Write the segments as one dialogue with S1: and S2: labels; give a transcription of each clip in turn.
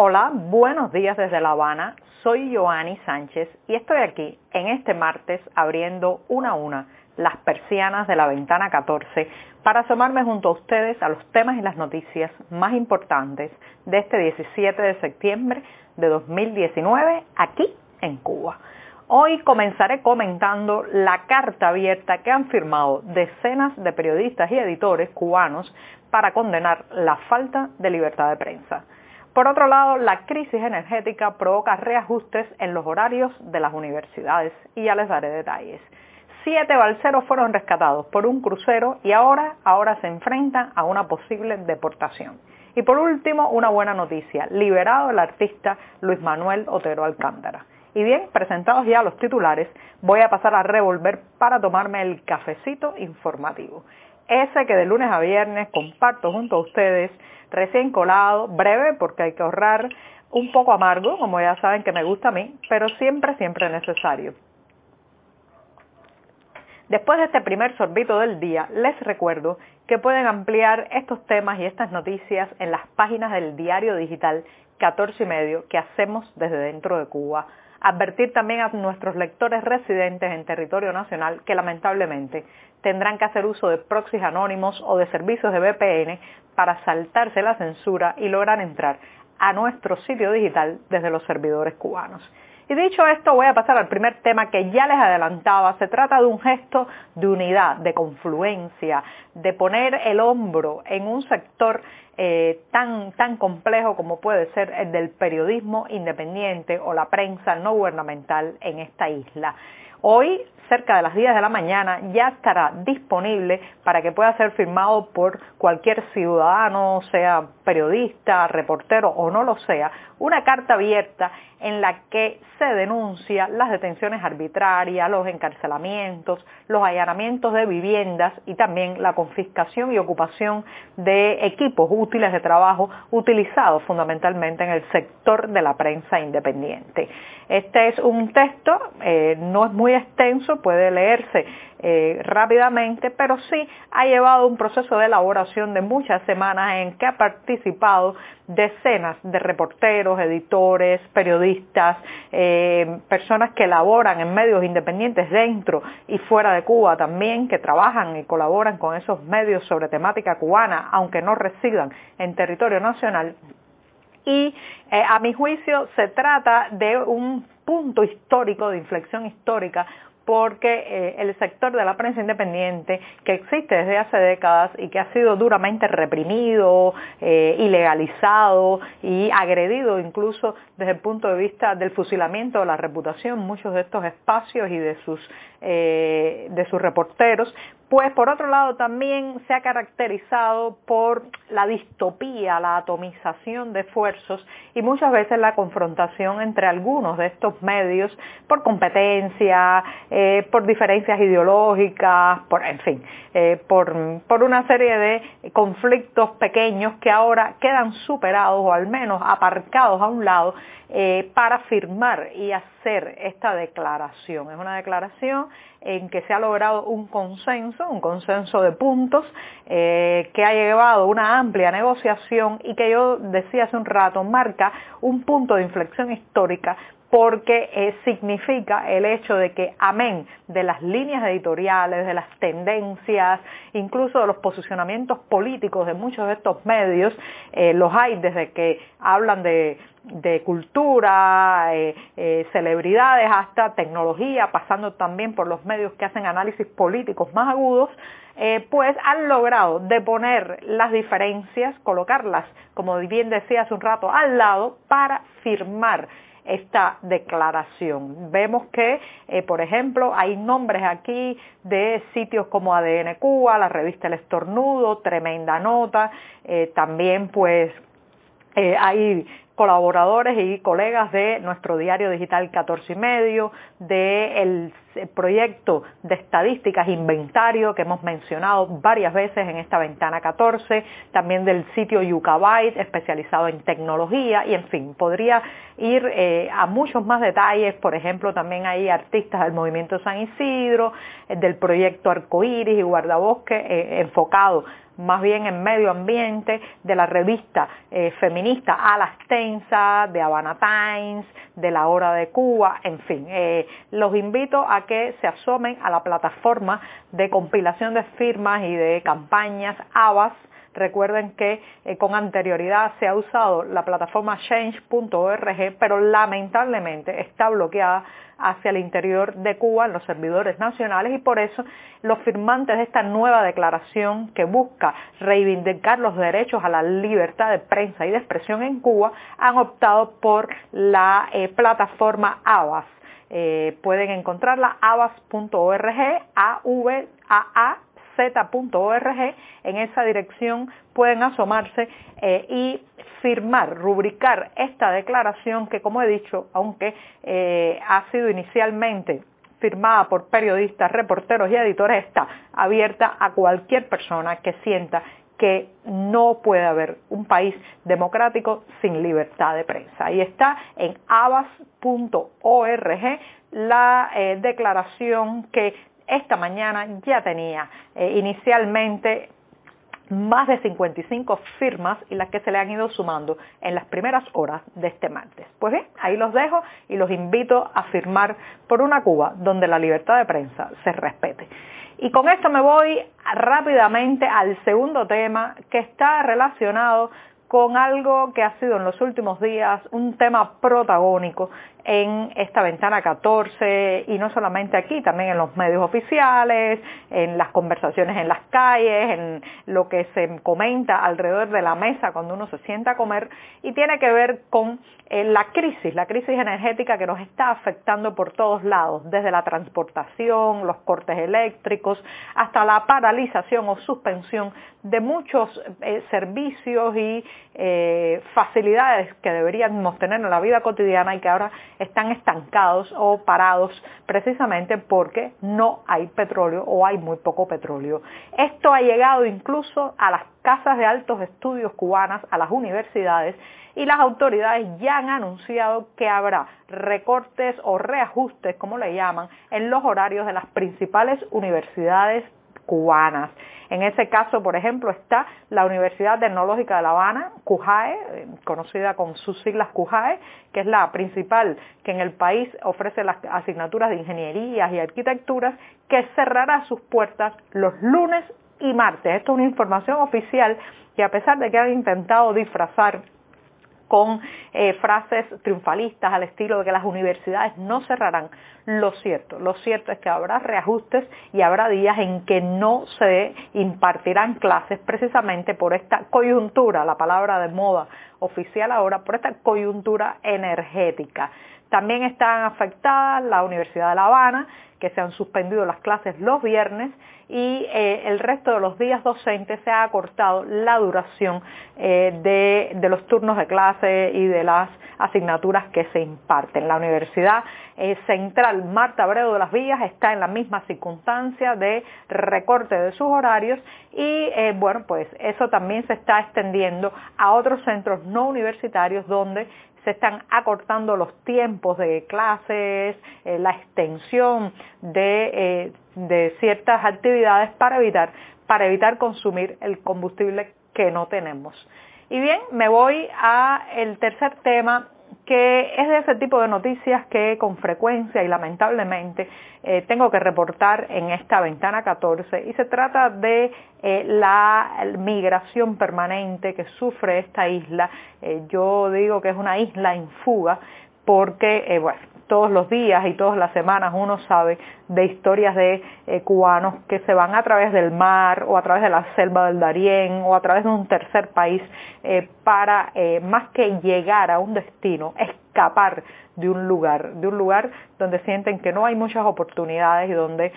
S1: Hola, buenos días desde La Habana. Soy Joanny Sánchez y estoy aquí en este martes abriendo una a una las persianas de la ventana 14 para asomarme junto a ustedes a los temas y las noticias más importantes de este 17 de septiembre de 2019 aquí en Cuba. Hoy comenzaré comentando la carta abierta que han firmado decenas de periodistas y editores cubanos para condenar la falta de libertad de prensa. Por otro lado, la crisis energética provoca reajustes en los horarios de las universidades y ya les daré detalles. Siete balseros fueron rescatados por un crucero y ahora, ahora se enfrentan a una posible deportación. Y por último, una buena noticia, liberado el artista Luis Manuel Otero Alcántara. Y bien, presentados ya los titulares, voy a pasar a revolver para tomarme el cafecito informativo. Ese que de lunes a viernes comparto junto a ustedes recién colado, breve porque hay que ahorrar, un poco amargo, como ya saben que me gusta a mí, pero siempre, siempre necesario. Después de este primer sorbito del día, les recuerdo que pueden ampliar estos temas y estas noticias en las páginas del diario digital 14 y medio que hacemos desde dentro de Cuba. Advertir también a nuestros lectores residentes en territorio nacional que lamentablemente tendrán que hacer uso de proxies anónimos o de servicios de VPN para saltarse la censura y lograr entrar a nuestro sitio digital desde los servidores cubanos. Y dicho esto, voy a pasar al primer tema que ya les adelantaba. Se trata de un gesto de unidad, de confluencia, de poner el hombro en un sector eh, tan, tan complejo como puede ser el del periodismo independiente o la prensa no gubernamental en esta isla. Hoy, cerca de las 10 de la mañana, ya estará disponible para que pueda ser firmado por cualquier ciudadano, sea periodista, reportero o no lo sea, una carta abierta en la que se denuncia las detenciones arbitrarias, los encarcelamientos, los allanamientos de viviendas y también la confiscación y ocupación de equipos útiles de trabajo utilizados fundamentalmente en el sector de la prensa independiente. Este es un texto, eh, no es muy extenso, puede leerse eh, rápidamente, pero sí ha llevado un proceso de elaboración de muchas semanas en que ha participado decenas de reporteros, editores, periodistas, eh, personas que laboran en medios independientes dentro y fuera de Cuba también, que trabajan y colaboran con esos medios sobre temática cubana, aunque no residan en territorio nacional. Y eh, a mi juicio se trata de un punto histórico, de inflexión histórica, porque eh, el sector de la prensa independiente, que existe desde hace décadas y que ha sido duramente reprimido, eh, ilegalizado y agredido incluso desde el punto de vista del fusilamiento de la reputación, muchos de estos espacios y de sus, eh, de sus reporteros, pues por otro lado también se ha caracterizado por la distopía, la atomización de esfuerzos y muchas veces la confrontación entre algunos de estos medios por competencia, eh, por diferencias ideológicas, por, en fin, eh, por, por una serie de conflictos pequeños que ahora quedan superados o al menos aparcados a un lado para firmar y hacer esta declaración. Es una declaración en que se ha logrado un consenso, un consenso de puntos, eh, que ha llevado una amplia negociación y que yo decía hace un rato marca un punto de inflexión histórica porque eh, significa el hecho de que, amén, de las líneas editoriales, de las tendencias, incluso de los posicionamientos políticos de muchos de estos medios, eh, los hay desde que hablan de, cultura, eh, celebridades, hasta tecnología, pasando también por los medios que hacen análisis políticos más agudos, pues han logrado deponer las diferencias, colocarlas, como bien decía hace un rato, al lado para firmar esta declaración. Vemos que, eh, por ejemplo, hay nombres aquí de sitios como ADN Cuba, la revista El Estornudo, Tremenda Nota, eh, también pues eh, hay colaboradores y colegas de nuestro diario digital 14 y medio, del proyecto de estadísticas inventario que hemos mencionado varias veces en esta ventana 14, también del sitio Yucabyte especializado en tecnología y en fin, podría ir eh, a muchos más detalles, por ejemplo también hay artistas del movimiento San Isidro, eh, del proyecto Arcoiris y Guardabosque eh, enfocado más bien en medio ambiente, de la revista feminista Alastein De Habana Times, de La Hora de Cuba, en fin. Eh, los invito a que se asomen a la plataforma de compilación de firmas y de campañas ABAS Recuerden que eh, con anterioridad se ha usado la plataforma change.org, pero lamentablemente está bloqueada hacia el interior de Cuba en los servidores nacionales y por eso los firmantes de esta nueva declaración que busca reivindicar los derechos a la libertad de prensa y de expresión en Cuba han optado por la eh, plataforma ABAS. Eh, pueden encontrarla abas.org, a v a a z.org, en esa dirección pueden asomarse eh, y firmar, rubricar esta declaración que, como he dicho, aunque eh, ha sido inicialmente firmada por periodistas, reporteros y editores, está abierta a cualquier persona que sienta que no puede haber un país democrático sin libertad de prensa. Ahí está en abas.org la eh, declaración que esta mañana ya tenía eh, inicialmente más de 55 firmas y las que se le han ido sumando en las primeras horas de este martes. Pues bien, ahí los dejo y los invito a firmar por una Cuba donde la libertad de prensa se respete. Y con esto me voy rápidamente al segundo tema que está relacionado con algo que ha sido en los últimos días un tema protagónico en esta ventana 14 y no solamente aquí, también en los medios oficiales, en las conversaciones en las calles, en lo que se comenta alrededor de la mesa cuando uno se sienta a comer y tiene que ver con eh, la crisis, la crisis energética que nos está afectando por todos lados, desde la transportación, los cortes eléctricos, hasta la paralización o suspensión de muchos eh, servicios y eh, facilidades que deberíamos tener en la vida cotidiana y que ahora están estancados o parados precisamente porque no hay petróleo o hay muy poco petróleo. Esto ha llegado incluso a las casas de altos estudios cubanas, a las universidades y las autoridades ya han anunciado que habrá recortes o reajustes, como le llaman, en los horarios de las principales universidades cubanas. En ese caso, por ejemplo, está la Universidad Tecnológica de La Habana, CUJAE, eh, conocida con sus siglas CUJAE, que es la principal que en el país ofrece las asignaturas de ingenierías y arquitecturas, que cerrará sus puertas los lunes y martes. Esto es una información oficial que a pesar de que han intentado disfrazar con eh, frases triunfalistas al estilo de que las universidades no cerrarán. Lo cierto, lo cierto es que habrá reajustes y habrá días en que no se impartirán clases precisamente por esta coyuntura, la palabra de moda oficial ahora, por esta coyuntura energética. También están afectadas la Universidad de La Habana, que se han suspendido las clases los viernes y eh, el resto de los días docentes se ha acortado la duración eh, de, los turnos de clase y de las asignaturas que se imparten. La Universidad eh, Central Marta Abreu de las Villas está en la misma circunstancia de recorte de sus horarios y bueno, pues eso también se está extendiendo a otros centros no universitarios donde se están acortando los tiempos de clases, eh, la extensión de, eh, ciertas actividades para evitar, para evitar consumir el combustible que no tenemos. Y bien, me voy a el tercer tema que es de ese tipo de noticias que con frecuencia y lamentablemente eh, tengo que reportar en esta ventana 14 y se trata de eh, la migración permanente que sufre esta isla. Eh, yo digo que es una isla en fuga porque, bueno, todos los días y todas las semanas uno sabe de historias de eh, cubanos que se van a través del mar o a través de la selva del Darién o a través de un tercer país eh, para eh, más que llegar a un destino, escapar de un lugar, de un lugar donde sienten que no hay muchas oportunidades y donde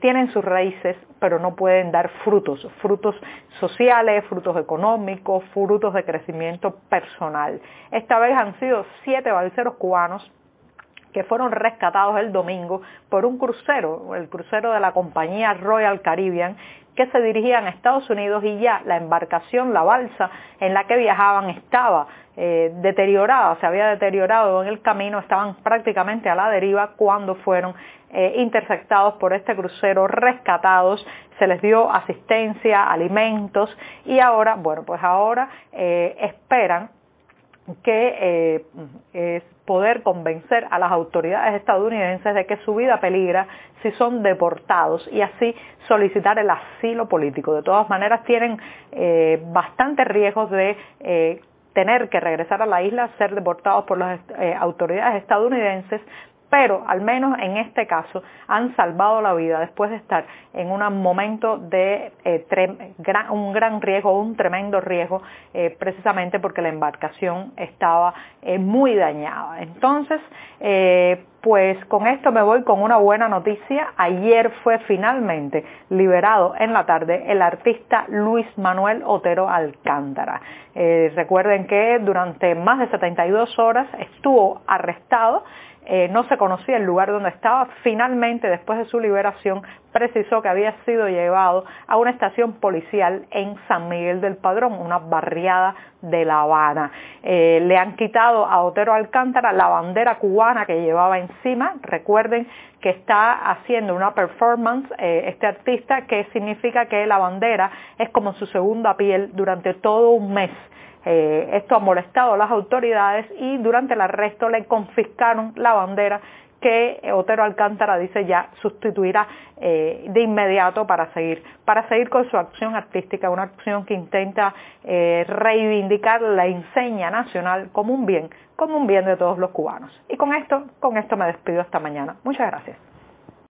S1: tienen sus raíces pero no pueden dar frutos, frutos sociales, frutos económicos, frutos de crecimiento personal. Esta vez han sido siete balseros cubanos que fueron rescatados el domingo por un crucero, el crucero de la compañía Royal Caribbean, que se dirigían a Estados Unidos y ya la embarcación, la balsa en la que viajaban estaba eh, deteriorada, se había deteriorado en el camino, estaban prácticamente a la deriva cuando fueron eh, interceptados por este crucero, rescatados, se les dio asistencia, alimentos y ahora, bueno, pues ahora eh, esperan que eh, es poder convencer a las autoridades estadounidenses de que su vida peligra si son deportados y así solicitar el asilo político. De todas maneras tienen eh, bastantes riesgos de eh, tener que regresar a la isla, ser deportados por las autoridades estadounidenses, pero al menos en este caso han salvado la vida después de estar en un momento de eh, un gran riesgo, un tremendo riesgo, eh, precisamente porque la embarcación estaba eh, muy dañada. Entonces, pues con esto me voy con una buena noticia. Ayer fue finalmente liberado en la tarde el artista Luis Manuel Otero Alcántara. recuerden que durante más de 72 horas estuvo arrestado eh, no se conocía el lugar donde estaba. Finalmente, después de su liberación, precisó que había sido llevado a una estación policial en San Miguel del Padrón, una barriada de La Habana. Eh, le han quitado a Otero Alcántara la bandera cubana que llevaba encima. Recuerden que está haciendo una performance eh, este artista que significa que la bandera es como su segunda piel durante todo un mes eh, esto ha molestado a las autoridades y durante el arresto le confiscaron la bandera que Otero Alcántara dice ya sustituirá eh, de inmediato para seguir, para seguir con su acción artística, una acción que intenta eh, reivindicar la enseña nacional como un bien, como un bien de todos los cubanos. Y con esto, con esto me despido esta mañana. Muchas gracias.